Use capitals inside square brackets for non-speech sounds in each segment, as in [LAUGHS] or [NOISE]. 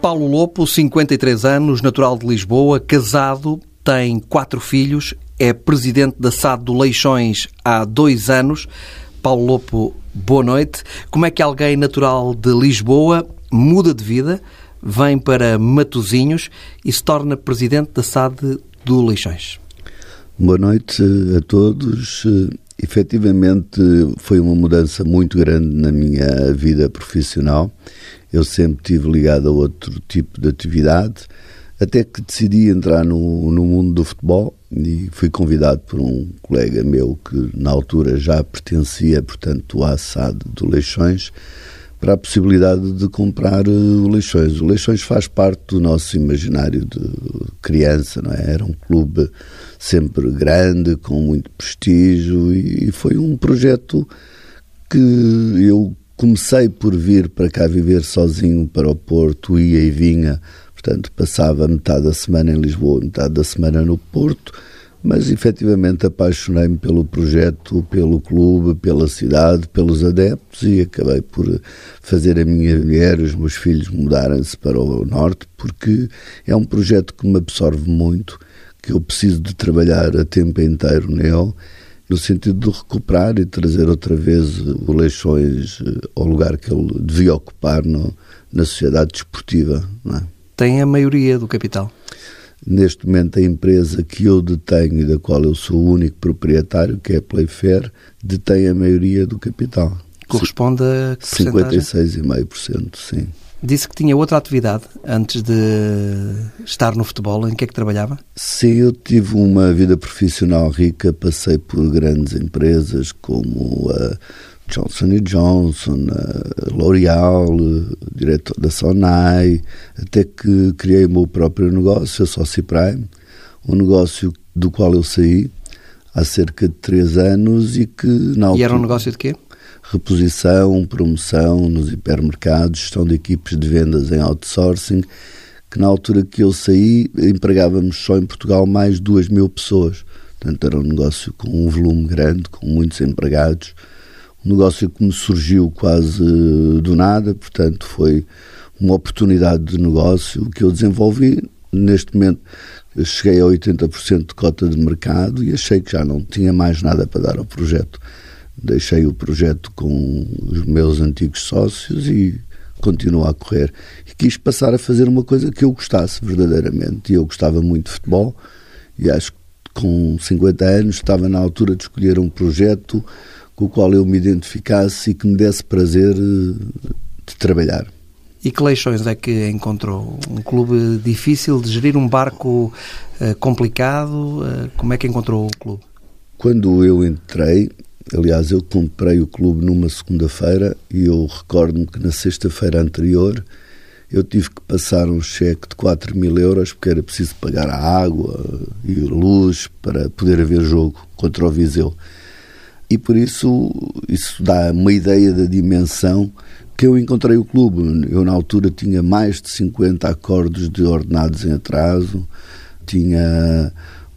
Paulo Lopo, 53 anos, natural de Lisboa, casado, tem quatro filhos, é presidente da SAD do Leixões há dois anos. Paulo Lopo, boa noite. Como é que alguém natural de Lisboa muda de vida, vem para Matozinhos e se torna presidente da SAD do Leixões? Boa noite a todos. Efetivamente, foi uma mudança muito grande na minha vida profissional. Eu sempre tive ligado a outro tipo de atividade, até que decidi entrar no, no mundo do futebol e fui convidado por um colega meu que na altura já pertencia, portanto, à SAD do Leixões, para a possibilidade de comprar eh, o Leixões. O Leixões faz parte do nosso imaginário de criança, não é? Era um clube sempre grande, com muito prestígio e foi um projeto que eu Comecei por vir para cá viver sozinho para o Porto, ia e vinha, portanto passava metade da semana em Lisboa, metade da semana no Porto, mas efetivamente apaixonei-me pelo projeto, pelo clube, pela cidade, pelos adeptos e acabei por fazer a minha mulher e os meus filhos mudarem-se para o Norte, porque é um projeto que me absorve muito, que eu preciso de trabalhar a tempo inteiro nele no sentido de recuperar e trazer outra vez o Leixões eh, ao lugar que ele devia ocupar no, na sociedade desportiva. É? Tem a maioria do capital? Neste momento, a empresa que eu detenho e da qual eu sou o único proprietário, que é a Playfair, detém a maioria do capital. Corresponde a que 56,5%, sim. Disse que tinha outra atividade antes de estar no futebol. Em que é que trabalhava? Sim, eu tive uma vida profissional rica. Passei por grandes empresas como a Johnson Johnson, a L'Oréal, diretor da Sonai, até que criei o meu próprio negócio, a Soci Prime, um negócio do qual eu saí há cerca de três anos e que na altura... E era um negócio de quê? Reposição, promoção nos hipermercados, gestão de equipes de vendas em outsourcing, que na altura que eu saí empregávamos só em Portugal mais de 2 mil pessoas. Portanto, era um negócio com um volume grande, com muitos empregados. Um negócio que me surgiu quase do nada, portanto, foi uma oportunidade de negócio que eu desenvolvi. Neste momento, cheguei a 80% de cota de mercado e achei que já não tinha mais nada para dar ao projeto deixei o projeto com os meus antigos sócios e continuo a correr. E quis passar a fazer uma coisa que eu gostasse verdadeiramente. E eu gostava muito de futebol e acho que com 50 anos estava na altura de escolher um projeto com o qual eu me identificasse e que me desse prazer eh, de trabalhar. E que leixões é que encontrou? Um clube difícil de gerir, um barco uh, complicado? Uh, como é que encontrou o clube? Quando eu entrei, Aliás, eu comprei o clube numa segunda-feira e eu recordo-me que na sexta-feira anterior eu tive que passar um cheque de 4 mil euros porque era preciso pagar a água e luz para poder haver jogo contra o Viseu. E por isso, isso dá uma ideia da dimensão que eu encontrei o clube. Eu, na altura, tinha mais de 50 acordos de ordenados em atraso, tinha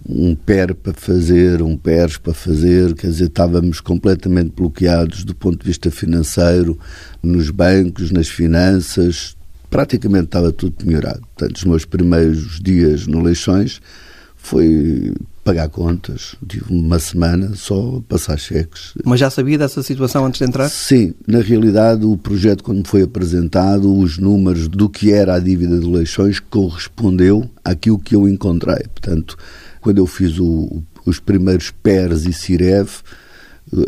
um PER para fazer, um PERS para fazer, quer dizer, estávamos completamente bloqueados do ponto de vista financeiro, nos bancos, nas finanças, praticamente estava tudo melhorado. Portanto, os meus primeiros dias no Leixões foi pagar contas. Tive uma semana só a passar cheques. Mas já sabia dessa situação antes de entrar? Sim. Na realidade, o projeto, quando me foi apresentado, os números do que era a dívida de Leixões correspondeu àquilo que eu encontrei. Portanto, quando eu fiz o, os primeiros PERS e CIREV,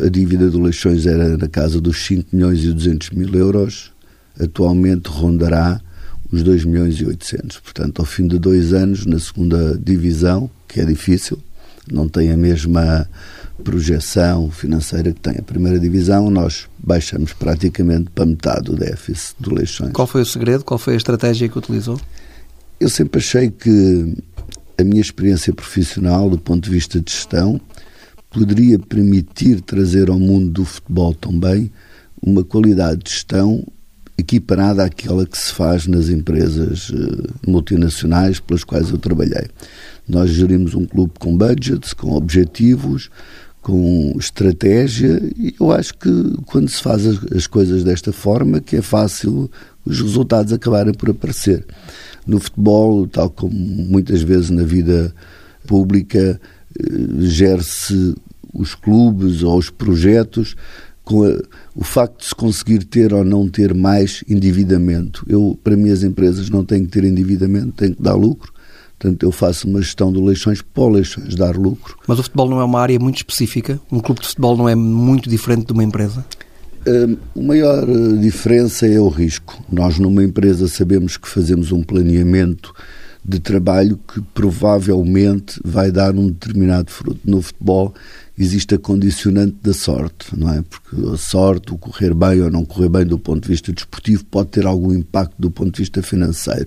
a dívida do Leixões era na casa dos 5 milhões e 200 mil euros, atualmente rondará os 2 milhões e 800. Portanto, ao fim de dois anos, na segunda divisão, que é difícil, não tem a mesma projeção financeira que tem a primeira divisão, nós baixamos praticamente para metade do déficit do Leixões. Qual foi o segredo? Qual foi a estratégia que utilizou? Eu sempre achei que a minha experiência profissional, do ponto de vista de gestão, poderia permitir trazer ao mundo do futebol também uma qualidade de gestão equiparada àquela que se faz nas empresas eh, multinacionais pelas quais eu trabalhei. Nós gerimos um clube com budgets, com objetivos, com estratégia e eu acho que quando se faz as, coisas desta forma que é fácil os resultados acabarem por aparecer. No futebol, tal como muitas vezes na vida pública, eh, gere-se os clubes ou os projetos com a, o facto de se conseguir ter ou não ter mais endividamento. Eu, para mim, as empresas não têm que ter endividamento, têm que dar lucro. Portanto, eu faço uma gestão de eleições para eleições dar lucro. Mas o futebol não é uma área muito específica? Um clube de futebol não é muito diferente de uma empresa? A maior eh, diferença é o risco. Nós, numa empresa, sabemos que fazemos um planeamento de trabalho que provavelmente vai dar um determinado fruto. No futebol existe a condicionante da sorte, não é? Porque a sorte, o correr bem ou não correr bem do ponto de vista desportivo pode ter algum impacto do ponto de vista financeiro.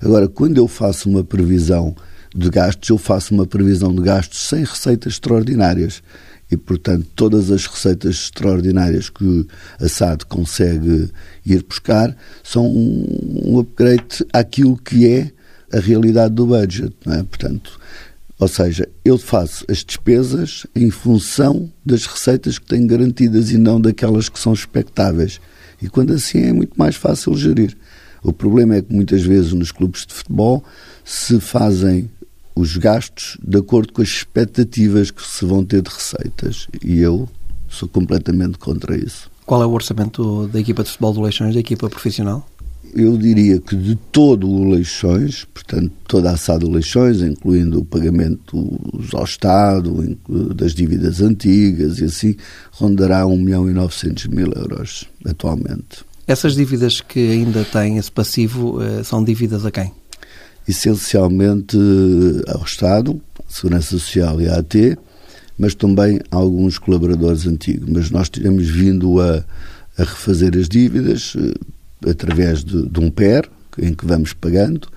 Agora, quando eu faço uma previsão de gastos, eu faço uma previsão de gastos sem receitas extraordinárias. E, portanto, todas as receitas extraordinárias que a SAD consegue ir buscar são um upgrade àquilo que é a realidade do budget, não é? Portanto, ou seja, eu faço as despesas em função das receitas que tenho garantidas e não daquelas que são expectáveis. E quando assim é muito mais fácil gerir. O problema é que muitas vezes nos clubes de futebol se fazem os gastos de acordo com as expectativas que se vão ter de receitas. E eu sou completamente contra isso. Qual é o orçamento da equipa de futebol do Leixões, da equipa profissional? Eu diria que de todo o Leixões, portanto, toda a SAD do Leixões, incluindo o pagamento ao Estado, das dívidas antigas e assim, rondará 1 milhão e 900 mil euros atualmente. Essas dívidas que ainda têm esse passivo eh, são dívidas a quem? Essencialmente eh, ao Estado, Segurança Social e à AT, mas também a alguns colaboradores antigos. Mas nós temos vindo a, a refazer as dívidas, eh, através de, de um PER, em que vamos pagando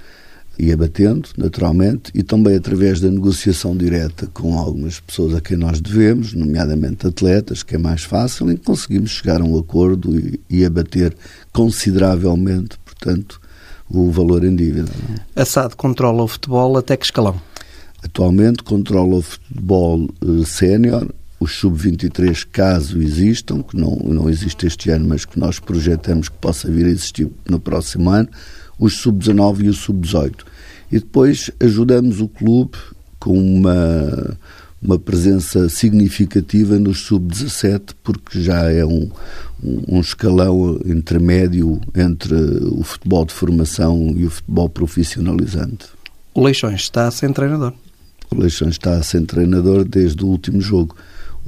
e abatendo, naturalmente, e também através da negociação direta com algumas pessoas a quem nós devemos, nomeadamente atletas, que é mais fácil, em que conseguimos chegar a um acordo e, e abater consideravelmente, portanto, o valor em dívida. É? A SAD controla o futebol até que escalão? Atualmente controla o futebol uh, sénior os sub-23, caso existam, que não, não existe este ano, mas que nós projetamos que possa vir a existir no próximo ano, os sub-19 e os sub-18. E depois ajudamos o clube com uma, uma presença significativa nos sub-17, porque já é um, um, um escalão intermédio entre o futebol de formação e o futebol profissionalizante. O Leixões está sem treinador. O Leixões está sem treinador desde o último jogo.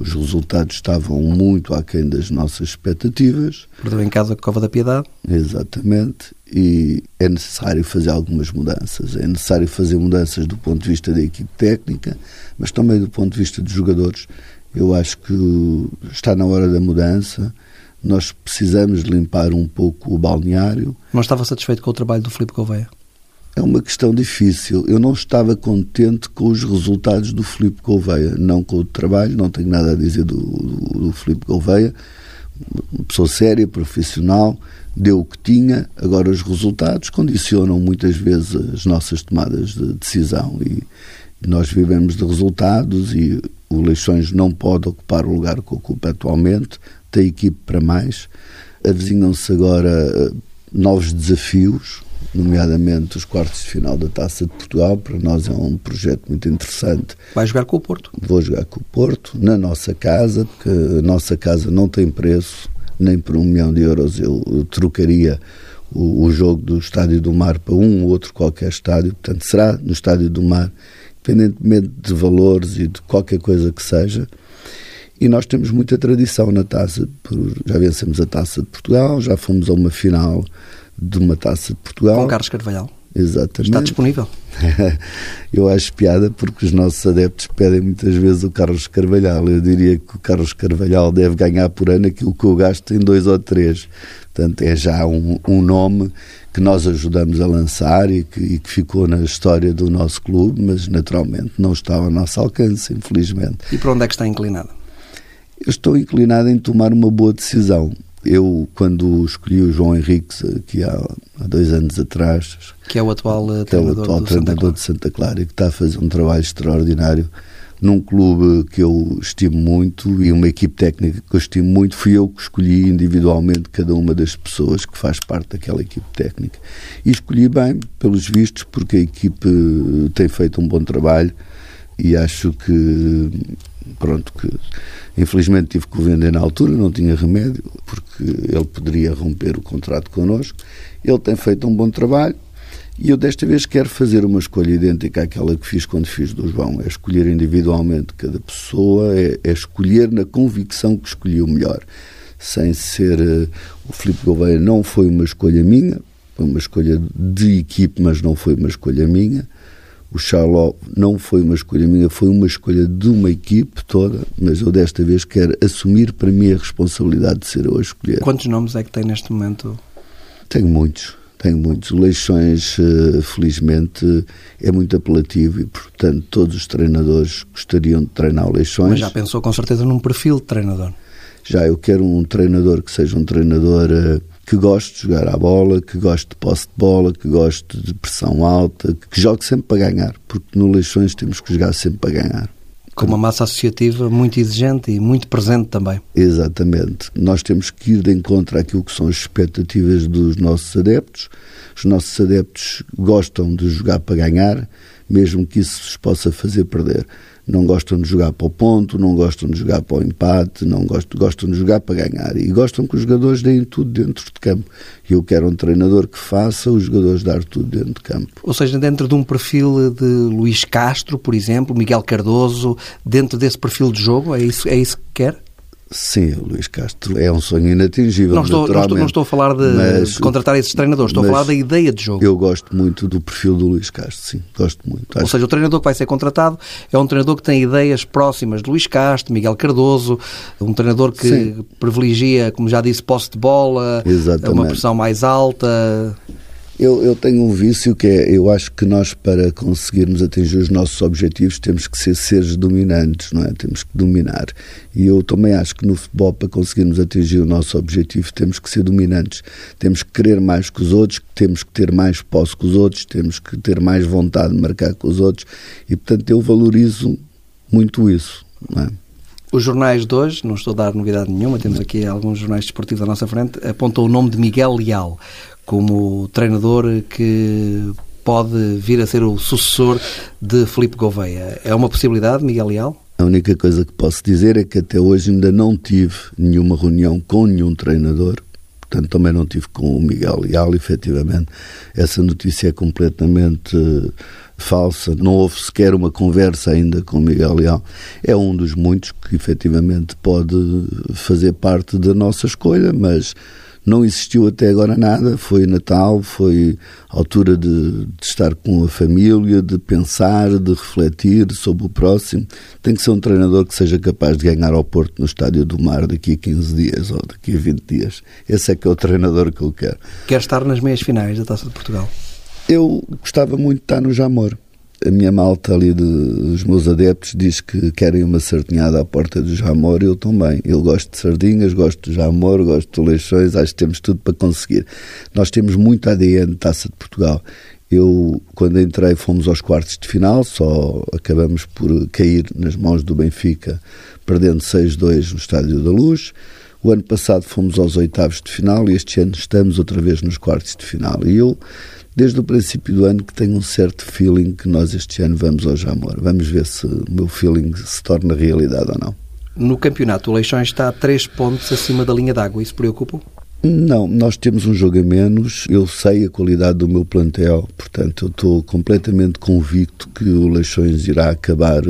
Os resultados estavam muito aquém das nossas expectativas. Perdeu em casa a Cova da Piedade. Exatamente. E é necessário fazer algumas mudanças. É necessário fazer mudanças do ponto de vista da equipe técnica, mas também do ponto de vista dos jogadores. Eu acho que está na hora da mudança. Nós precisamos limpar um pouco o balneário. Não estava satisfeito com o trabalho do Filipe Gouveia? É uma questão difícil. Eu não estava contente com os resultados do Filipe Gouveia, não com o trabalho, não tenho nada a dizer do, do, do Filipe Gouveia. Uma pessoa séria, profissional, deu o que tinha. Agora, os resultados condicionam muitas vezes as nossas tomadas de decisão e nós vivemos de resultados e o Leixões não pode ocupar o lugar que ocupa atualmente, tem equipe para mais. Avizinham-se agora eh, novos desafios, nomeadamente os quartos de final da Taça de Portugal. Para nós é um projeto muito interessante. Vai jogar com o Porto? Vou jogar com o Porto, na nossa casa, porque a nossa casa não tem preço, nem por um milhão de euros eu, eu trocaria o, o, jogo do Estádio do Mar para um ou outro qualquer estádio. Portanto, será no Estádio do Mar, independentemente de valores e de qualquer coisa que seja. E nós temos muita tradição na taça, já vencemos a taça de Portugal, já fomos a uma final de uma taça de Portugal. Com Carlos Carvalhal. Exatamente. Está disponível? [LAUGHS] Eu acho piada porque os nossos adeptos pedem muitas vezes o Carlos Carvalhal. Eu diria que o Carlos Carvalhal deve ganhar por ano aquilo que eu gasto em dois ou três. Portanto, é já um, um nome que nós ajudamos a lançar e que, e que, ficou na história do nosso clube, mas naturalmente não está ao nosso alcance, infelizmente. E para onde é que está inclinado? Eu estou inclinado em tomar uma boa decisão. Eu, quando escolhi o João Henriques, aqui há, há dois anos atrás, que é o atual, que é o atual treinador de Santa Clara e que está a fazer um trabalho extraordinário, num clube que eu estimo muito e uma equipe técnica que eu estimo muito, fui eu que escolhi individualmente cada uma das pessoas que faz parte daquela equipe técnica. E escolhi bem, pelos vistos, porque a equipe tem feito um bom trabalho e acho que pronto que infelizmente tive que o vender na altura não tinha remédio porque ele poderia romper o contrato connosco ele tem feito um bom trabalho e eu desta vez quero fazer uma escolha idêntica àquela que fiz quando fiz do João. É escolher individualmente cada pessoa, é, é escolher na convicção que escolhi o melhor. Sem ser. Uh, o Filipe Gouveia não foi uma escolha minha, foi uma escolha de equipe, mas não foi uma escolha minha. O Charlot não foi uma escolha minha, foi uma escolha de uma equipe toda, mas eu desta vez quero assumir para mim a responsabilidade de ser eu a escolher. Quantos nomes é que tem neste momento? Tenho muitos tenho muitos. Leixões, eh, felizmente, é muito apelativo e, portanto, todos os treinadores gostariam de treinar o Leixões. Mas já pensou com certeza num perfil de treinador? Já, eu quero um treinador que seja um treinador eh, que goste de jogar à bola, que goste de posse de bola, que goste de pressão alta, que jogue sempre para ganhar, porque no Leixões temos que jogar sempre para ganhar com uma massa associativa muito exigente e muito presente também. Exatamente. Nós temos que ir de encontro àquilo que são as expectativas dos nossos adeptos. Os nossos adeptos gostam de jogar para ganhar, mesmo que isso os possa fazer perder não gostam de jogar para o ponto, não gostam de jogar para o empate, não gostam, gostam de jogar para ganhar e gostam que os jogadores deem tudo dentro de campo. E eu quero um treinador que faça os jogadores dar tudo dentro de campo. Ou seja, dentro de um perfil de Luís Castro, por exemplo, Miguel Cardoso, dentro desse perfil de jogo, é isso, é isso que quer? Sim, o Luís Castro é um sonho inatingível. Não estou, não estou, não estou a falar de, mas, de, contratar esses treinadores, estou a falar da ideia de jogo. Eu gosto muito do perfil do Luís Castro, sim, gosto muito. Ou seja, o treinador que vai ser contratado é um treinador que tem ideias próximas de Luís Castro, Miguel Cardoso, um treinador que sim. privilegia, como já disse, posse de bola, Exatamente. uma pressão mais alta. Eu, eu tenho um vício que é, eu acho que nós para conseguirmos atingir os nossos objetivos temos que ser seres dominantes, não é? Temos que dominar. E eu também acho que no futebol para conseguirmos atingir o nosso objetivo temos que ser dominantes. Temos que querer mais que os outros, temos que ter mais posse que os outros, temos que ter mais vontade de marcar que os outros e portanto eu valorizo muito isso, não é? Os jornais de hoje, não estou a dar novidade nenhuma, temos aqui alguns jornais desportivos à nossa frente, apontam o nome de Miguel Leal como treinador que pode vir a ser o sucessor de Felipe Gouveia. É uma possibilidade, Miguel Leal? A única coisa que posso dizer é que até hoje ainda não tive nenhuma reunião com nenhum treinador, portanto também não tive com o Miguel Leal, efetivamente. Essa notícia é completamente falsa, não houve sequer uma conversa ainda com Miguel Leal. É um dos muitos que efetivamente pode fazer parte da nossa escolha, mas não existiu até agora nada. Foi Natal, foi altura de, de, estar com a família, de pensar, de refletir sobre o próximo. Tem que ser um treinador que seja capaz de ganhar ao Porto no Estádio do Mar daqui a 15 dias ou daqui a 20 dias. Esse é que é o treinador que eu quero. Quer estar nas meias finais da Taça de Portugal? Eu gostava muito de estar no Jamor a minha malta ali, de, os meus adeptos, diz que querem uma sardinhada à porta do Jamor, eu também. Eu gosto de sardinhas, gosto do Jamor, gosto de leixões, acho que temos tudo para conseguir. Nós temos muito ADN de Taça de Portugal. Eu, quando entrei, fomos aos quartos de final, só acabamos por cair nas mãos do Benfica, perdendo 6-2 no Estádio da Luz. O ano passado fomos aos oitavos de final e este ano estamos outra vez nos quartos de final. E eu desde o princípio do ano que tenho um certo feeling que nós este ano vamos ao Jamor. Vamos ver se o meu feeling se torna realidade ou não. No campeonato, o Leixões está a 3 pontos acima da linha d'água. Isso preocupa? Não, nós temos um jogo a menos. Eu sei a qualidade do meu plantel, portanto, eu estou completamente convicto que o Leixões irá acabar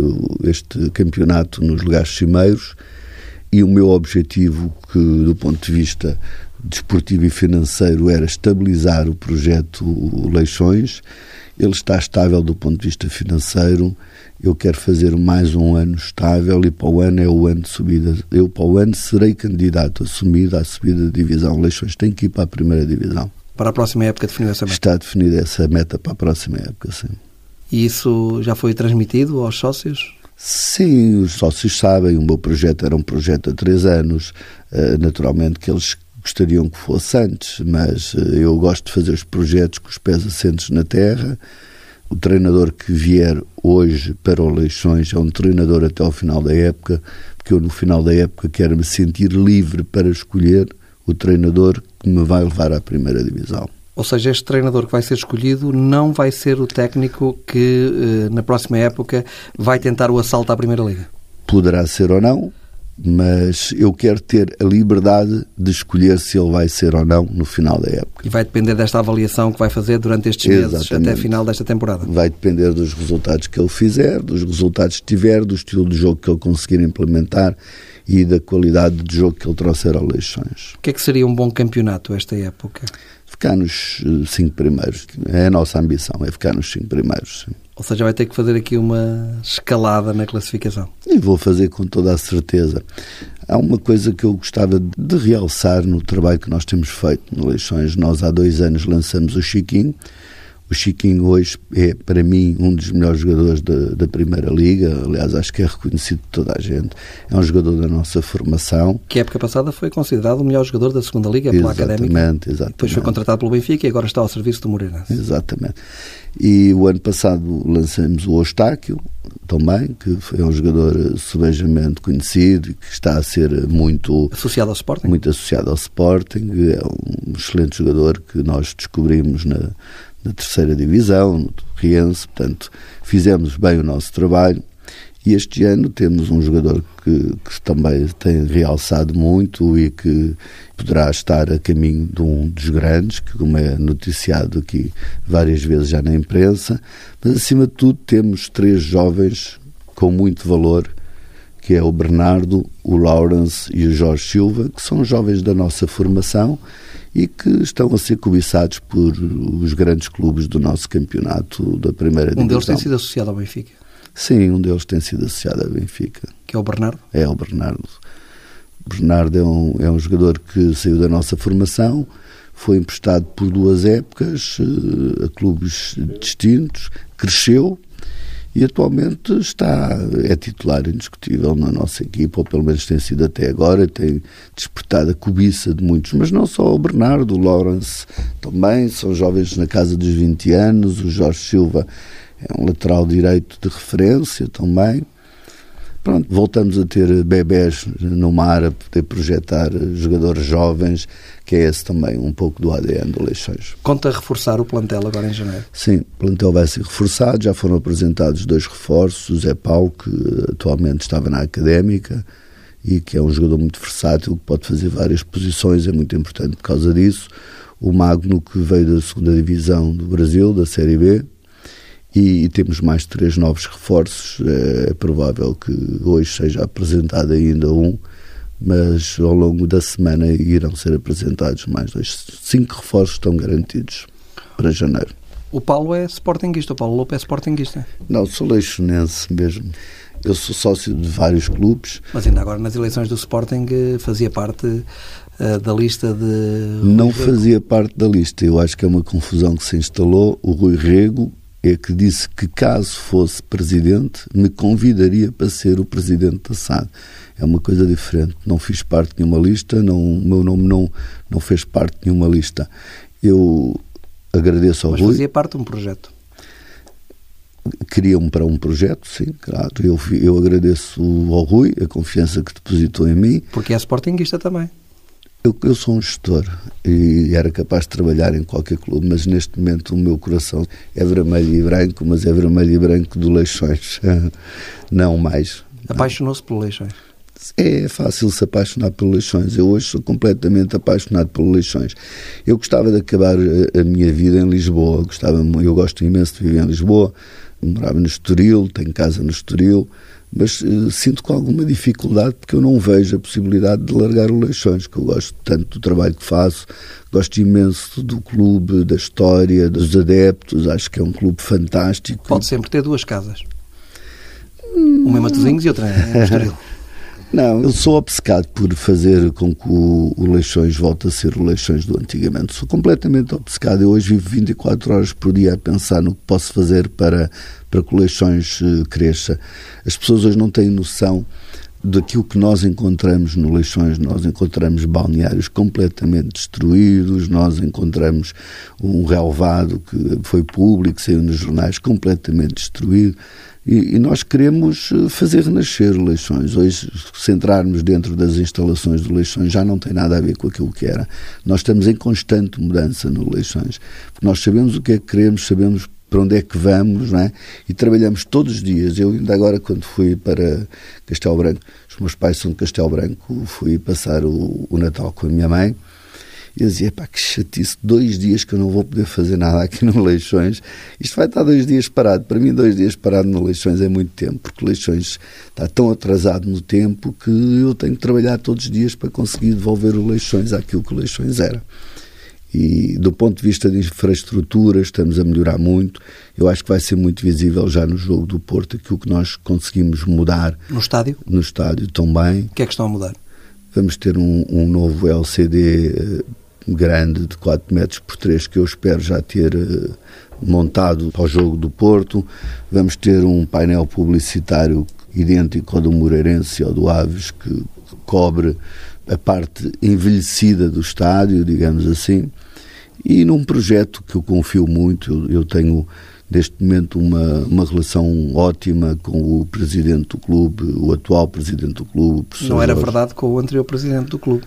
este campeonato nos lugares cimeiros. E o meu objetivo, que do ponto de vista desportivo e financeiro era estabilizar o projeto Leixões. Ele está estável do ponto de vista financeiro. Eu quero fazer mais um ano estável e para o ano é o ano de subida. Eu para o ano serei candidato assumido à subida da divisão. Leixões tem que ir para a primeira divisão. Para a próxima época definiu essa meta? Está definida essa meta para a próxima época, sim. E isso já foi transmitido aos sócios? Sim, os sócios sabem. O meu projeto era um projeto há três anos. Eh, naturalmente que eles gostariam que fosse antes, mas eh, eu gosto de fazer os projetos com os pés assentos na terra, o treinador que vier hoje para o Leixões é um treinador até ao final da época, porque eu no final da época quero me sentir livre para escolher o treinador que me vai levar à primeira divisão. Ou seja, este treinador que vai ser escolhido não vai ser o técnico que eh, na próxima época vai tentar o assalto à Primeira Liga. Poderá ser ou não, mas eu quero ter a liberdade de escolher se ele vai ser ou não no final da época. E vai depender desta avaliação que vai fazer durante estes meses Exatamente. até a final desta temporada. Vai depender dos resultados que ele fizer, dos resultados que tiver, do estilo de jogo que ele conseguir implementar e da qualidade de jogo que ele trouxer ao Leixões. O que é que seria um bom campeonato esta época? Ficar nos eh, cinco primeiros. É a nossa ambição, é ficar nos cinco primeiros. Sim. Ou seja, vai ter que fazer aqui uma escalada na classificação. E vou fazer com toda a certeza. Há uma coisa que eu gostava de realçar no trabalho que nós temos feito no Leixões. Nós há dois anos lançamos o Chiquinho, o Chiquinho hoje é, para mim, um dos melhores jogadores da, da Primeira Liga. Aliás, acho que é reconhecido de toda a gente. É um jogador da nossa formação. Que época passada foi considerado o melhor jogador da Segunda Liga pela exatamente, Académica. Exatamente, Depois foi contratado pelo Benfica e agora está ao serviço do Moreirense. Exatamente. E o ano passado lançamos o Ostáquio, também, que foi um jogador subejamente conhecido e que está a ser muito associado ao Sporting. Muito associado ao Sporting. É um excelente jogador que nós descobrimos na na terceira divisão, no Torriense, portanto, fizemos bem o nosso trabalho. E este ano temos um jogador que, que, também tem realçado muito e que poderá estar a caminho de um dos grandes, que como é noticiado aqui várias vezes já na imprensa, mas acima de tudo temos três jovens com muito valor, que é o Bernardo, o Lawrence e o Jorge Silva, que são jovens da nossa formação e que estão a ser cobiçados por os grandes clubes do nosso campeonato da primeira divisão. Um deles tem sido associado ao Benfica? Sim, um deles tem sido associado ao Benfica. Que é o Bernardo? É o Bernardo. O Bernardo é um, é um jogador que saiu da nossa formação, foi emprestado por duas épocas eh, a clubes distintos, cresceu e atualmente está é titular indiscutível na nossa equipa, ou pelo menos tem sido até agora, tem despertado a cobiça de muitos, mas não só o Bernardo, o Lawrence também, são jovens na casa dos 20 anos, o Jorge Silva é um lateral direito de referência também. Pronto, voltamos a ter bebés no mar a poder projetar jogadores jovens, que é esse também um pouco do ADN do Leixões. Conta reforçar o plantel agora em janeiro? Sim, o plantel vai ser reforçado, já foram apresentados dois reforços, o Zé Paulo, que atualmente estava na Académica, e que é um jogador muito versátil, que pode fazer várias posições, é muito importante por causa disso. O Magno, que veio da segunda divisão do Brasil, da Série B, e, e, temos mais três novos reforços. É, é, provável que hoje seja apresentado ainda um, mas ao longo da semana irão ser apresentados mais dois. Cinco reforços estão garantidos para janeiro. O Paulo é sportinguista, o Paulo Lopes é sportinguista? Não, sou leixonense mesmo. Eu sou sócio de vários clubes. Mas ainda agora nas eleições do Sporting eh, fazia parte uh, da lista de. Não fazia parte da lista. Eu acho que é uma confusão que se instalou. O Rui Rego é que disse que caso fosse presidente, me convidaria para ser o presidente da SAD. É uma coisa diferente. Não fiz parte de nenhuma lista, não, o meu nome não, não fez parte de nenhuma lista. Eu agradeço ao Mas Rui. fazia parte de um projeto? Queria-me para um projeto, sim, claro. Eu, eu agradeço ao Rui a confiança que depositou em mim. Porque é sportinguista também. Eu, eu, sou um gestor e era capaz de trabalhar em qualquer clube, mas neste momento o meu coração é vermelho e branco, mas é vermelho e branco do Leixões, [LAUGHS] não mais. Apaixonou-se pelo Leixões? É fácil se apaixonar pelo Leixões. Eu hoje sou completamente apaixonado pelo Leixões. Eu gostava de acabar a, a minha vida em Lisboa. Gostava, eu gosto imenso de viver em Lisboa. Morava no Estoril, tenho casa no Estoril mas uh, sinto com alguma dificuldade porque eu não vejo a possibilidade de largar o Leixões, que eu gosto tanto do trabalho que faço, gosto imenso do clube, da história, dos adeptos, acho que é um clube fantástico. Pode sempre ter duas casas. Uma em Matosinhos e outra em Estoril. Não, eu sou obcecado por fazer com que o, Leixões volte a ser o Leixões do antigamente. Sou completamente obcecado. Eu hoje vivo 24 horas por dia a pensar no que posso fazer para, para que o Leixões uh, cresça. As pessoas hoje não têm noção daquilo que nós encontramos no Leixões, nós encontramos balneários completamente destruídos, nós encontramos um relevado que foi público, saiu nos jornais completamente destruído. E, e, nós queremos eh, fazer renascer Leixões. Hoje, se entrarmos dentro das instalações do Leixões, já não tem nada a ver com aquilo que era. Nós estamos em constante mudança no Leixões. Porque nós sabemos o que é que queremos, sabemos para onde é que vamos, não é? E trabalhamos todos os dias. Eu ainda agora, quando fui para Castelo Branco, os meus pais são de Castelo Branco, fui passar o, o Natal com a minha mãe, e eu dizia, pá, que chatice, dois dias que eu não vou poder fazer nada aqui no Leixões. Isto vai estar dois dias parado. Para mim, dois dias parado no Leixões é muito tempo, porque Leixões está tão atrasado no tempo que eu tenho que trabalhar todos os dias para conseguir devolver o Leixões àquilo que o Leixões era. E do ponto de vista de infraestrutura, estamos a melhorar muito. Eu acho que vai ser muito visível já no jogo do Porto aquilo que nós conseguimos mudar. No estádio? No estádio também. O que é que estão a mudar? Vamos ter um, um novo LCD eh, grande de 4 metros por 3 que eu espero já ter uh, montado para o jogo do Porto. Vamos ter um painel publicitário idêntico ao do Moreirense ao do Aves que cobre a parte envelhecida do estádio, digamos assim, e num projeto que eu confio muito, eu, tenho neste momento uma, uma relação ótima com o presidente do clube, o atual presidente do clube. Não era Jorge. verdade com o anterior presidente do clube?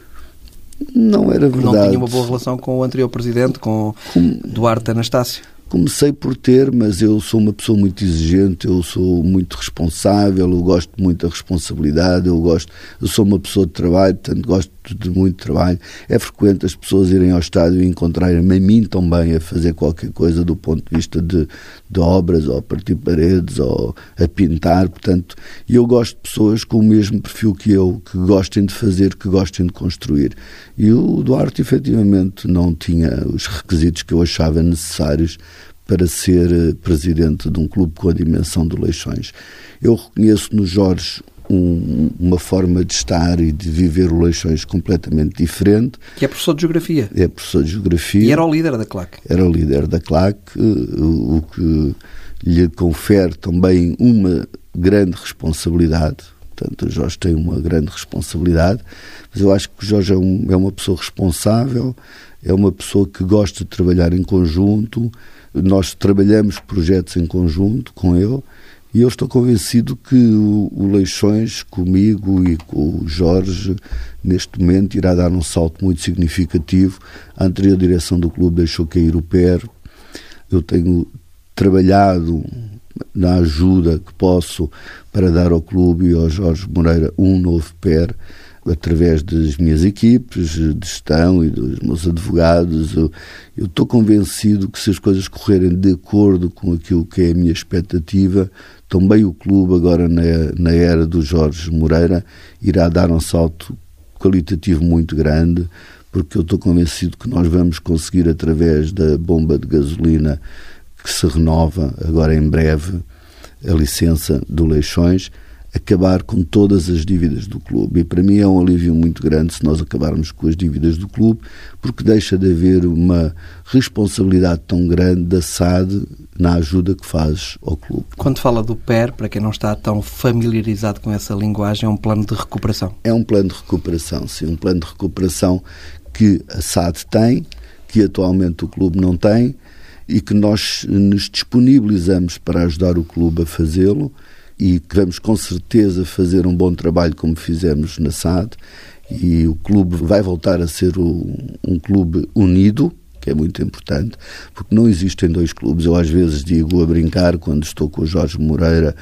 Não era verdade. Não tinha uma boa relação com o anterior presidente, com com... Duarte Anastácio? Comecei por ter, mas eu sou uma pessoa muito exigente, eu sou muito responsável, eu gosto muito da responsabilidade, eu gosto, eu sou uma pessoa de trabalho, portanto gosto de muito trabalho. É frequente as pessoas irem ao estádio e encontrarem-me a mim também a fazer qualquer coisa do ponto de vista de, de obras, ou a partir paredes, ou a pintar, portanto, e eu gosto de pessoas com o mesmo perfil que eu, que gostem de fazer, que gostem de construir. E o Duarte, efetivamente, não tinha os requisitos que eu achava necessários para ser eh, presidente de um clube com a dimensão do Leixões. Eu reconheço no Jorge um, uma forma de estar e de viver o Leixões completamente diferente. Que é professor de Geografia. É professor de Geografia. E era o líder da CLAC. Era o líder da CLAC, eh, o que lhe confere também uma grande responsabilidade. Portanto, o Jorge tem uma grande responsabilidade, mas eu acho que o Jorge é, um, é uma pessoa responsável, é uma pessoa que gosta de trabalhar em conjunto, nós trabalhamos projetos em conjunto com ele e eu estou convencido que o, Leixões, comigo e com o Jorge, neste momento irá dar um salto muito significativo. A anterior direção do clube deixou cair o pé. Eu tenho trabalhado na ajuda que posso para dar ao clube e ao Jorge Moreira um novo pé através das minhas equipes de gestão e dos meus advogados. Eu, eu estou convencido que se as coisas correrem de acordo com aquilo que é a minha expectativa, também o clube, agora na, na era do Jorge Moreira, irá dar um salto qualitativo muito grande, porque eu estou convencido que nós vamos conseguir, através da bomba de gasolina que se renova agora em breve, a licença do Leixões, acabar com todas as dívidas do clube. E para mim é um alívio muito grande se nós acabarmos com as dívidas do clube, porque deixa de haver uma responsabilidade tão grande da SAD na ajuda que faz ao clube. Quando fala do PER, para quem não está tão familiarizado com essa linguagem, é um plano de recuperação? É um plano de recuperação, sim. Um plano de recuperação que a SAD tem, que atualmente o clube não tem e que nós nos disponibilizamos para ajudar o clube a fazê-lo e vamos com certeza fazer um bom trabalho como fizemos na SAD e o clube vai voltar a ser um, um clube unido, que é muito importante, porque não existem dois clubes. Eu às vezes digo a brincar quando estou com o Jorge Moreira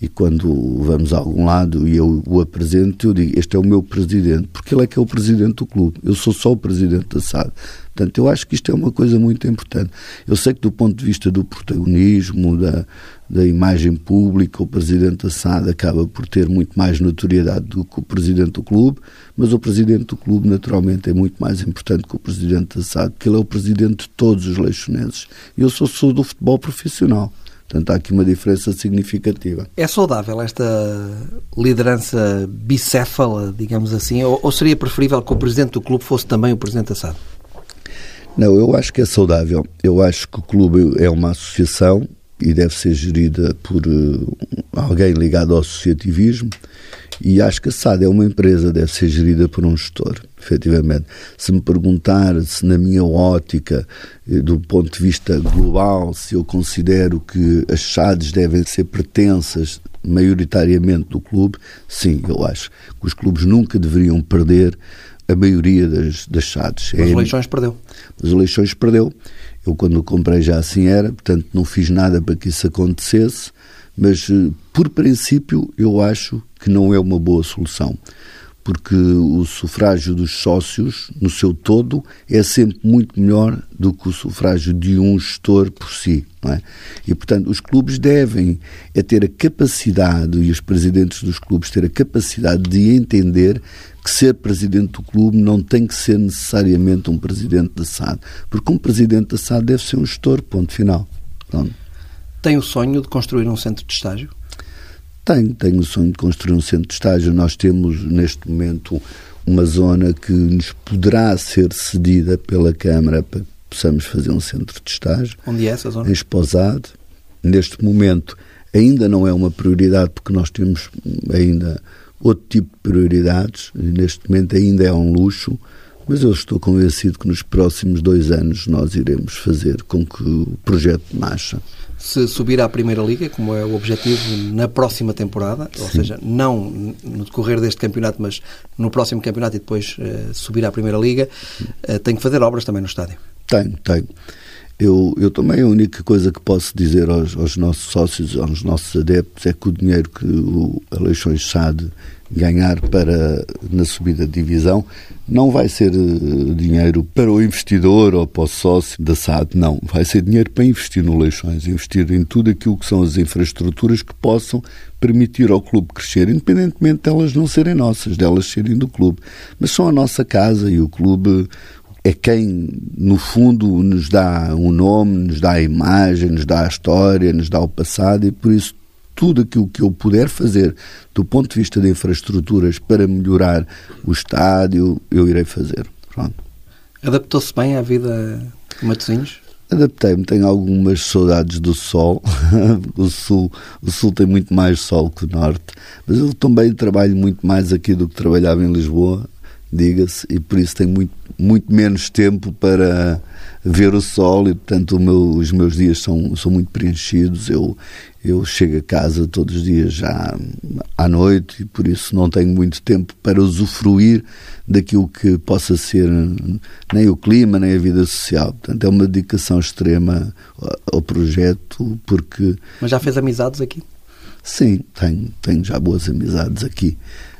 e quando vamos a algum lado e eu o apresento, eu digo, este é o meu presidente, porque ele é que é o presidente do clube. Eu sou só o presidente da SAD. Portanto, eu acho que isto é uma coisa muito importante. Eu sei que do ponto de vista do protagonismo, da, da imagem pública, o presidente da SAD acaba por ter muito mais notoriedade do que o presidente do clube, mas o presidente do clube, naturalmente, é muito mais importante que o presidente da SAD, porque ele é o presidente de todos os leixonenses. Eu sou, sou do futebol profissional. Portanto, há aqui uma diferença significativa. É saudável esta liderança bicéfala, digamos assim, ou, ou seria preferível que o presidente do clube fosse também o presidente da SAD? Não, eu acho que é saudável. Eu acho que o clube é uma associação e deve ser gerida por uh, alguém ligado ao associativismo. E acho que a SAD é uma empresa, deve ser gerida por um gestor, efetivamente. Se me perguntar se na minha ótica, eh, do ponto de vista global, se eu considero que as SADs devem ser pertensas maioritariamente do clube, sim, eu acho que os clubes nunca deveriam perder a maioria das, das SADs. Mas é, eleições perdeu. As eleições perdeu. Eu, quando comprei, já assim era, portanto, não fiz nada para que isso acontecesse, mas, eh, por princípio, eu acho que não é uma boa solução. Porque o sufrágio dos sócios, no seu todo, é sempre muito melhor do que o sufrágio de um gestor por si. É? E, portanto, os clubes devem é ter a capacidade, e os presidentes dos clubes ter a capacidade de entender que ser presidente do clube não tem que ser necessariamente um presidente da SAD, porque um presidente da SAD deve ser um gestor, ponto final. Pronto. Tem o sonho de construir um centro de estágio? Tenho, tenho o sonho de construir um centro de estágio. Nós temos, neste momento, uma zona que nos poderá ser cedida pela Câmara para que possamos fazer um centro de estágio. Onde é essa zona? Em Esposado. Neste momento ainda não é uma prioridade porque nós temos ainda outro tipo de prioridades. Neste momento ainda é um luxo, mas eu estou convencido que nos próximos dois anos nós iremos fazer com que o projeto nasça. Se subir à Primeira Liga, como é o objetivo na próxima temporada, Sim. ou seja, não no decorrer deste campeonato, mas no próximo campeonato e depois uh, subir à Primeira Liga, uh, tem que fazer obras também no estádio. Tenho, tenho. Eu, eu também a única coisa que posso dizer aos, aos nossos sócios, aos nossos adeptos, é que o dinheiro que o Aleixões SAD ganhar para na subida de divisão não vai ser uh, dinheiro para o investidor ou para o sócio da SAD, não. Vai ser dinheiro para investir no Leixões, investir em tudo aquilo que são as infraestruturas que possam permitir ao clube crescer, independentemente delas não serem nossas, delas serem do clube. Mas são a nossa casa e o clube, é quem, no fundo, nos dá um nome, nos dá a imagem, nos dá a história, nos dá o passado e por isso tudo aquilo que eu puder fazer do ponto de vista de infraestruturas para melhorar o estádio, eu irei fazer. Pronto. Adaptou-se bem à vida de Matosinhos? Adaptei-me, tenho algumas saudades do sol. [LAUGHS] o, sul, o sul tem muito mais sol que o norte, mas eu também trabalho muito mais aqui do que trabalhava em Lisboa diga-se, e por isso tenho muito, muito menos tempo para ver o sol e, portanto, meu, os meus dias são, são muito preenchidos. Eu, eu chego a casa todos os dias já à noite e, por isso, não tenho muito tempo para usufruir daquilo que possa ser nem o clima, nem a vida social. Portanto, é uma dedicação extrema ao projeto, porque... Mas já fez amizades aqui? Sim, tenho, tenho já boas amizades aqui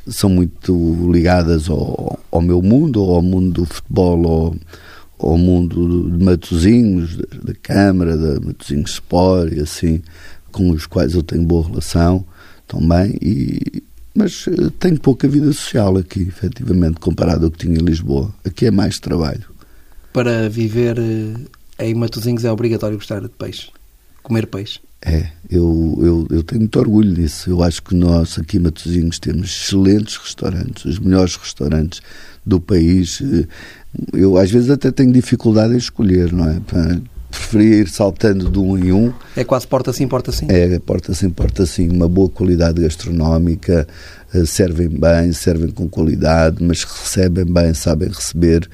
são muito ligadas ao, ao meu mundo, ao mundo do futebol, ou ao mundo de Matozinhos, da, Câmara, da Matozinhos Sport e assim, com os quais eu tenho boa relação também, e, mas eh, tenho pouca vida social aqui, efetivamente, comparado ao que tinha em Lisboa. Aqui é mais trabalho. Para viver eh, em Matozinhos é obrigatório gostar de peixe, comer peixe? É, eu, eu, eu tenho muito orgulho disso. Eu acho que nós aqui em Matosinhos temos excelentes restaurantes, os melhores restaurantes do país. Eu às vezes até tenho dificuldade em escolher, não é? Preferia ir saltando de um em um. É quase porta sim, porta sim. É, porta sim, porta sim. Uma boa qualidade gastronómica, eh, servem bem, servem com qualidade, mas recebem bem, sabem receber.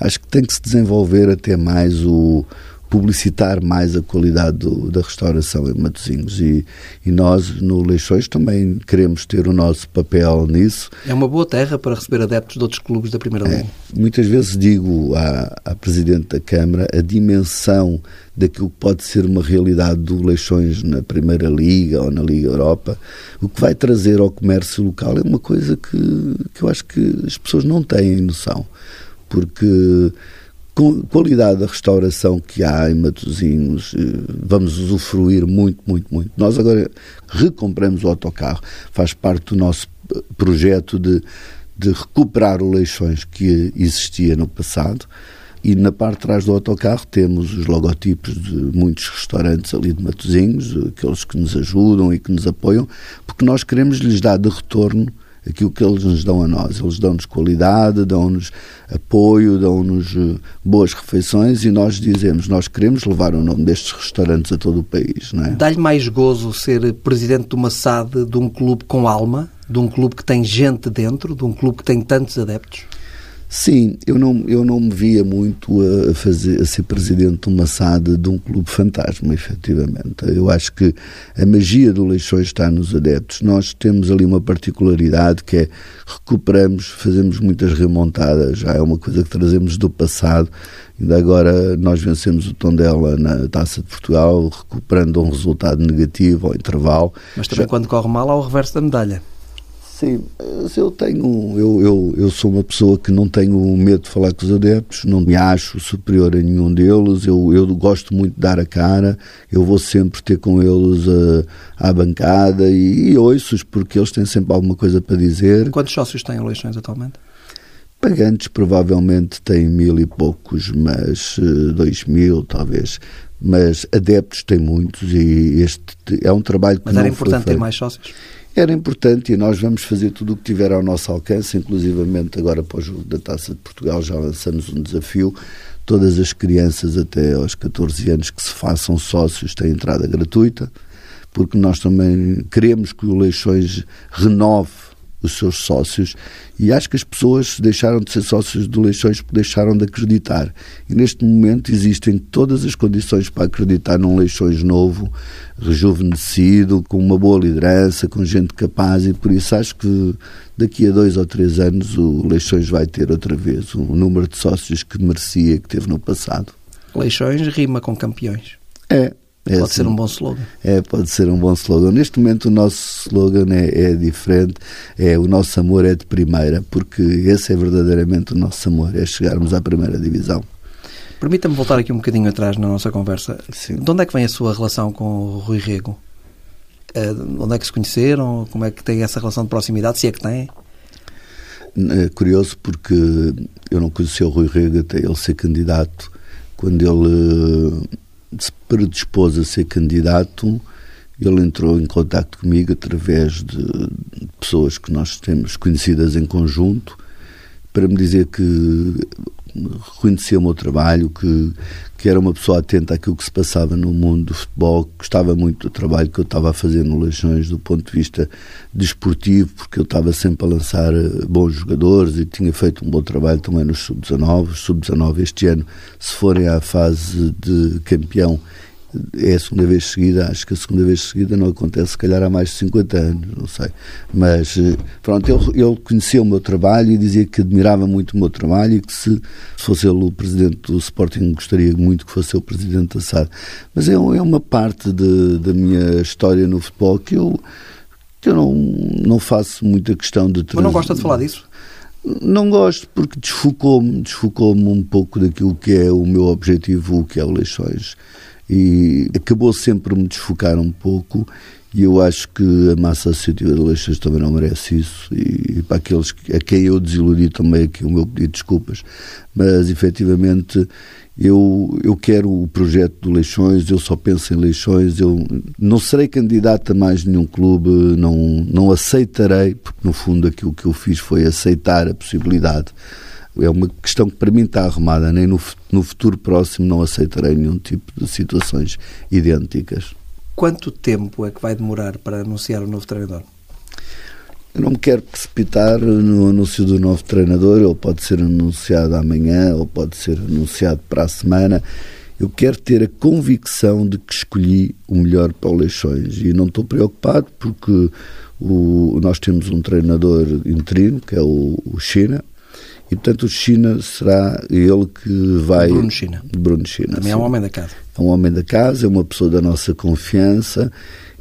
Acho que tem que se desenvolver até mais o, publicitar mais a qualidade do, da restauração em Matosinhos e, e nós no Leixões também queremos ter o nosso papel nisso. É uma boa terra para receber adeptos de outros clubes da Primeira Liga. É, muitas vezes digo à, à Presidente da Câmara a dimensão daquilo que pode ser uma realidade do Leixões na Primeira Liga ou na Liga Europa, o que vai trazer ao comércio local é uma coisa que, que eu acho que as pessoas não têm noção, porque qualidade da restauração que há em Matosinhos, eh, vamos usufruir muito, muito, muito. Nós agora recompramos o autocarro, faz parte do nosso eh, projeto de, de recuperar o Leixões que existia no passado. E na parte de trás do autocarro temos os logotipos de muitos restaurantes ali de Matosinhos, aqueles que nos ajudam e que nos apoiam, porque nós queremos lhes dar de retorno aquilo que eles nos dão a nós. Eles dão-nos qualidade, dão-nos apoio, dão-nos eh, boas refeições e nós dizemos, nós queremos levar o nome destes restaurantes a todo o país. É? Dá-lhe mais gozo ser presidente de uma SAD de um clube com alma de um clube que tem gente dentro, de um clube que tem tantos adeptos? Sim, eu não, eu não me via muito a, fazer, a ser presidente de uma SAD de um clube fantasma, efetivamente. Eu acho que a magia do Leixões está nos adeptos. Nós temos ali uma particularidade que é recuperamos, fazemos muitas remontadas, já é uma coisa que trazemos do passado. Ainda agora nós vencemos o Tondela na Taça de Portugal, recuperando um resultado negativo ao intervalo. Mas também já... quando corre mal há o reverso da medalha. Sim, eu tenho, eu, eu, eu sou uma pessoa que não tenho medo de falar com os adeptos, não me acho superior a nenhum deles, eu, eu gosto muito de dar a cara, eu vou sempre ter com eles a, à bancada e, e ouço-os porque eles têm sempre alguma coisa para dizer. Quantos sócios têm eleições atualmente? Pagantes provavelmente têm mil e poucos, mas uh, dois mil talvez. Mas adeptos têm muitos e este é um trabalho que Mas era importante ter mais sócios? Era importante e nós vamos fazer tudo o que tiver ao nosso alcance, inclusivamente agora para o jogo da Taça de Portugal já lançamos um desafio. Todas as crianças até aos 14 anos que se façam sócios têm entrada gratuita, porque nós também queremos que o Leixões renove os seus sócios e acho que as pessoas deixaram de ser sócios do Leixões porque deixaram de acreditar. E neste momento existem todas as condições para acreditar num Leixões novo, rejuvenescido, com uma boa liderança, com gente capaz e por isso acho que daqui a dois ou três anos o Leixões vai ter outra vez o número de sócios que merecia que teve no passado. Leixões rima com campeões. É, é pode assim, ser um bom slogan. É, pode ser um bom slogan. Neste momento o nosso slogan é, é, diferente, é o nosso amor é de primeira, porque esse é verdadeiramente o nosso amor, é chegarmos à primeira divisão. Permita-me voltar aqui um bocadinho atrás na nossa conversa. Sim. De onde é que vem a sua relação com o Rui Rego? Uh, onde é que se conheceram? Como é que tem essa relação de proximidade, se é que tem? É curioso porque eu não conheci o Rui Rego até ele ser candidato. Quando ele se predispôs a ser candidato, ele entrou em contato comigo através de pessoas que nós temos conhecidas em conjunto para me dizer que reconhecia o meu trabalho, que, que era uma pessoa atenta àquilo que se passava no mundo do futebol, que gostava muito do trabalho que eu estava a fazer no Legiões do ponto de vista desportivo, porque eu estava sempre a lançar eh, bons jogadores e tinha feito um bom trabalho também nos sub-19. Os sub-19 este ano, se forem à fase de campeão, é a segunda vez seguida, acho que a segunda vez seguida não acontece, se calhar há mais de 50 anos, não sei. Mas, eh, pronto, ele, ele conhecia o meu trabalho e dizia que admirava muito o meu trabalho e que se fosse ele o presidente do Sporting, gostaria muito que fosse o presidente da SAD. Mas é, é uma parte de, da minha história no futebol que eu, que eu não, não faço muita questão de... Mas não gosta de falar disso? Não gosto porque desfocou-me desfocou um pouco daquilo que é o meu objetivo, o que é o Leixões e acabou sempre me desfocar um pouco e eu acho que a massa associativa de Leixões também não merece isso. E, e, para aqueles a quem eu desiludi também aqui o meu pedido de desculpas. Mas efetivamente eu, eu quero o projeto do Leixões, eu só penso em Leixões, eu não serei candidato a mais nenhum clube, não, não aceitarei, porque no fundo aquilo que eu fiz foi aceitar a possibilidade é uma questão que para mim está arrumada, nem no, no futuro próximo não aceitarei nenhum tipo de situações idênticas. Quanto tempo é que vai demorar para anunciar o novo treinador? Eu não me quero precipitar no anúncio do novo treinador, ele pode ser anunciado amanhã ou pode ser anunciado para a semana. Eu quero ter a convicção de que escolhi o melhor para o Leixões e não estou preocupado porque o, nós temos um treinador interino, que é o, o China, e, portanto, o China será ele que vai. Bruno China. Bruno China. Também sim. é um homem da casa. É um homem da casa, é uma pessoa da nossa confiança.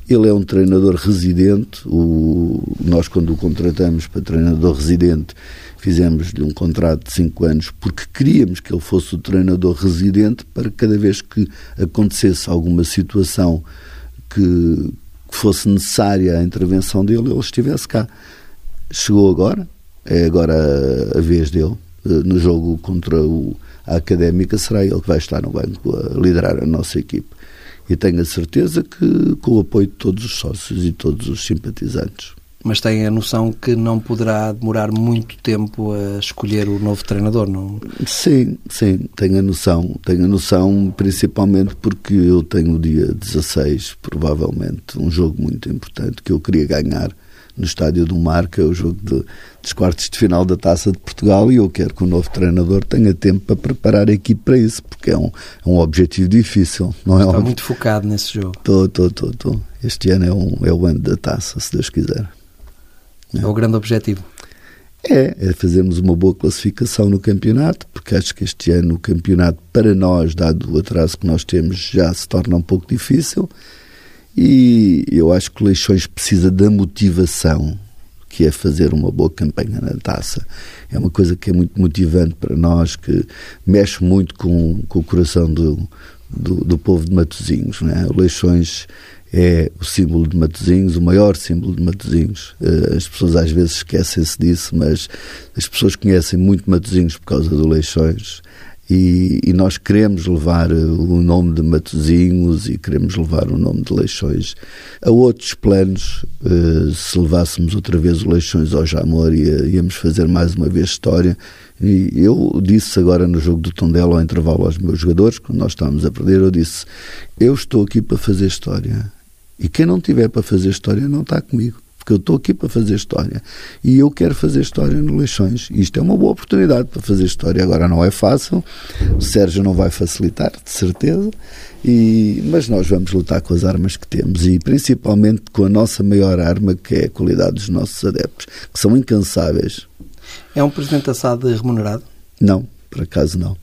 Ele é um treinador residente. O, nós, quando o contratamos para treinador residente, fizemos-lhe um contrato de 5 anos porque queríamos que ele fosse o treinador residente para cada vez que acontecesse alguma situação que, que fosse necessária a intervenção dele, ele estivesse cá. Chegou agora, é agora a vez dele. Eh, no jogo contra o, a Académica, será ele que vai estar no banco a liderar a nossa equipe. E tenho a certeza que com o apoio de todos os sócios e todos os simpatizantes. Mas tem a noção que não poderá demorar muito tempo a escolher o novo treinador, não? Sim, sim, tenho a noção. Tenho a noção principalmente porque eu tenho o dia 16, provavelmente, um jogo muito importante que eu queria ganhar no Estádio do Marca, o jogo de, dos quartos de final da Taça de Portugal, e eu quero que o novo treinador tenha tempo para preparar a equipe para isso, porque é um, é um objetivo difícil. Não é Está um... muito focado nesse jogo. Estou, estou, estou, estou. Este ano é, um, é o ano da Taça, se Deus quiser. É, é o grande objetivo. É, é fazermos uma boa classificação no campeonato, porque acho que este ano o campeonato, para nós, dado o atraso que nós temos, já se torna um pouco difícil. E eu acho que o Leixões precisa da motivação, que é fazer uma boa campanha na taça. É uma coisa que é muito motivante para nós, que mexe muito com, com o coração do, do, do povo de Matosinhos. Né? O Leixões é o símbolo de Matosinhos, o maior símbolo de Matosinhos. Eh, as pessoas às vezes esquecem-se disso, mas as pessoas conhecem muito Matosinhos por causa do Leixões. E, e, nós queremos levar o nome de Matozinhos e queremos levar o nome de Leixões a outros planos. Uh, se levássemos outra vez o Leixões ao Jamor, íamos fazer mais uma vez história. E eu disse agora no jogo do Tondela, ao intervalo aos meus jogadores, quando nós estávamos a perder, eu disse: Eu estou aqui para fazer história. E quem não tiver para fazer história não está comigo porque eu estou aqui para fazer história e eu quero fazer história no Leixões. Isto é uma boa oportunidade para fazer história. Agora não é fácil, o Sérgio não vai facilitar, de certeza, e, mas nós vamos lutar com as armas que temos e principalmente com a nossa maior arma, que é a qualidade dos nossos adeptos, que são incansáveis. É um presidente assado remunerado? Não, por acaso não.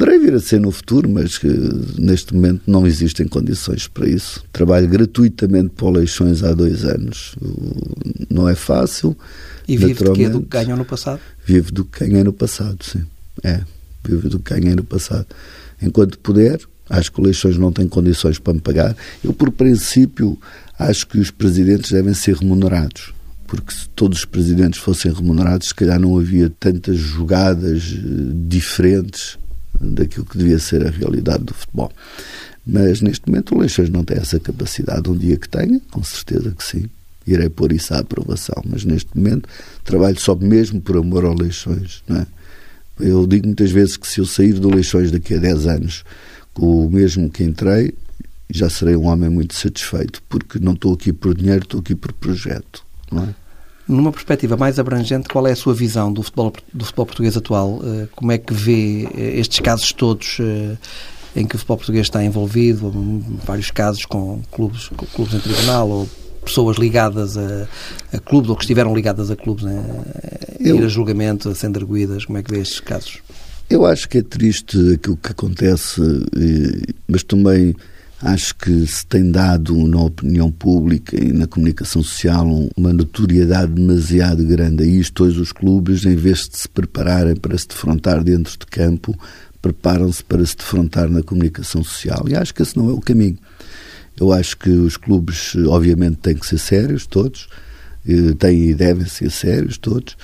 Poderei vir a ser no futuro, mas que neste momento não existem condições para isso. Trabalho gratuitamente para eleições há dois anos. Não é fácil. E vive do que, do que ganham no passado? Vive do que ganhei no passado, sim. É, vive do que ganhei no passado. Enquanto puder, acho que eleições não têm condições para me pagar. Eu, por princípio, acho que os presidentes devem ser remunerados porque se todos os presidentes fossem remunerados, se calhar não havia tantas jogadas eh, diferentes daquilo que devia ser a realidade do futebol. Mas neste momento o Leixões não tem essa capacidade. Um dia que tenha, com certeza que sim, irei pôr isso à aprovação. Mas neste momento trabalho só mesmo por amor ao Leixões. Não é? Eu digo muitas vezes que se eu sair do Leixões daqui a 10 anos com o mesmo que entrei, já serei um homem muito satisfeito, porque não estou aqui por dinheiro, estou aqui por projeto. Não é? Numa perspectiva mais abrangente, qual é a sua visão do futebol, do futebol português atual? Eh, como é que vê eh, estes casos todos eh, em que o futebol português está envolvido? Vários casos com clubes, com clubes em tribunal ou pessoas ligadas a, a clubes ou que estiveram ligadas a clubes né? a ir a julgamento, a sendo arguídas. Como é que vê estes casos? Eu acho que é triste aquilo que acontece, mas também Acho que se tem dado na opinião pública e na comunicação social uma notoriedade demasiado grande a isto. Hoje os clubes, em vez de se prepararem para se defrontar dentro de campo, preparam-se para se defrontar na comunicação social. E acho que esse não é o caminho. Eu acho que os clubes, obviamente, têm que ser sérios, todos, têm e devem ser sérios, todos,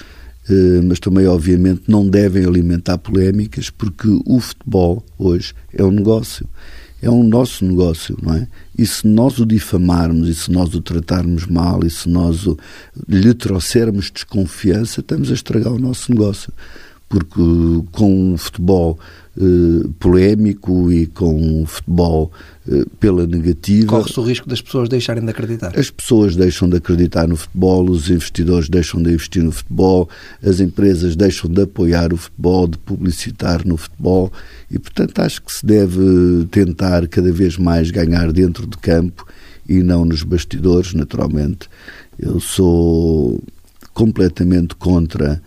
eh, mas também, obviamente, não devem alimentar polémicas, porque o futebol hoje é um negócio é um nosso negócio, não é? E se nós o difamarmos, e se nós o tratarmos mal, e se nós o, lhe trouxermos desconfiança, estamos a estragar o nosso negócio. Porque com o futebol eh, polémico e com o futebol eh, pela negativa. Corre-se o risco das pessoas deixarem de acreditar. As pessoas deixam de acreditar no futebol, os investidores deixam de investir no futebol, as empresas deixam de apoiar o futebol, de publicitar no futebol e, portanto, acho que se deve tentar cada vez mais ganhar dentro de campo e não nos bastidores, naturalmente. Eu sou completamente contra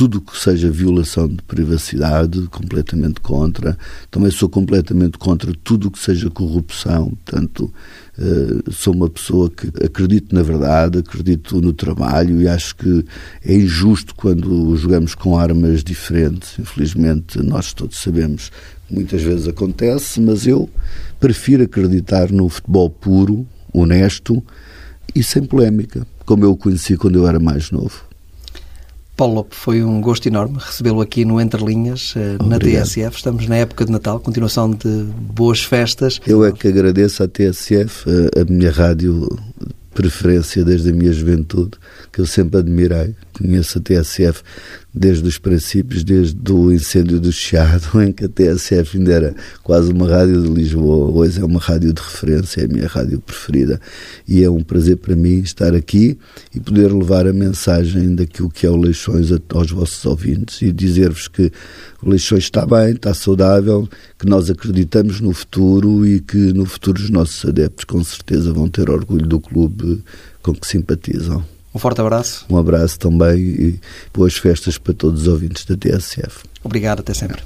tudo que seja violação de privacidade, completamente contra. Também sou completamente contra tudo que seja corrupção. Portanto, uh, sou uma pessoa que acredito na verdade, acredito no trabalho e acho que é injusto quando jogamos com armas diferentes. Infelizmente, nós todos sabemos que muitas vezes acontece, mas eu prefiro acreditar no futebol puro, honesto e sem polémica, como eu o conheci quando eu era mais novo. Paulo foi um gosto enorme recebê-lo aqui no Entre Linhas, eh, na TSF. Estamos na época de Natal, continuação de boas festas. Eu é que agradeço à TSF, a minha rádio preferência desde a minha juventude, que eu sempre admirei. Conheço a TSF desde os princípios, desde o incêndio do Chiado, [LAUGHS] em que a TSF ainda era quase uma rádio de Lisboa. Hoje é uma rádio de referência, é a minha rádio preferida. E é um prazer para mim estar aqui e poder levar a mensagem daquilo que é o Leixões aos vossos ouvintes e dizer-vos que o Leixões está bem, está saudável, que nós acreditamos no futuro e que no futuro os nossos adeptos com certeza vão ter orgulho do clube com que simpatizam. Um forte abraço. Um abraço também e boas festas para todos os ouvintes da TSF. Obrigado, até sempre.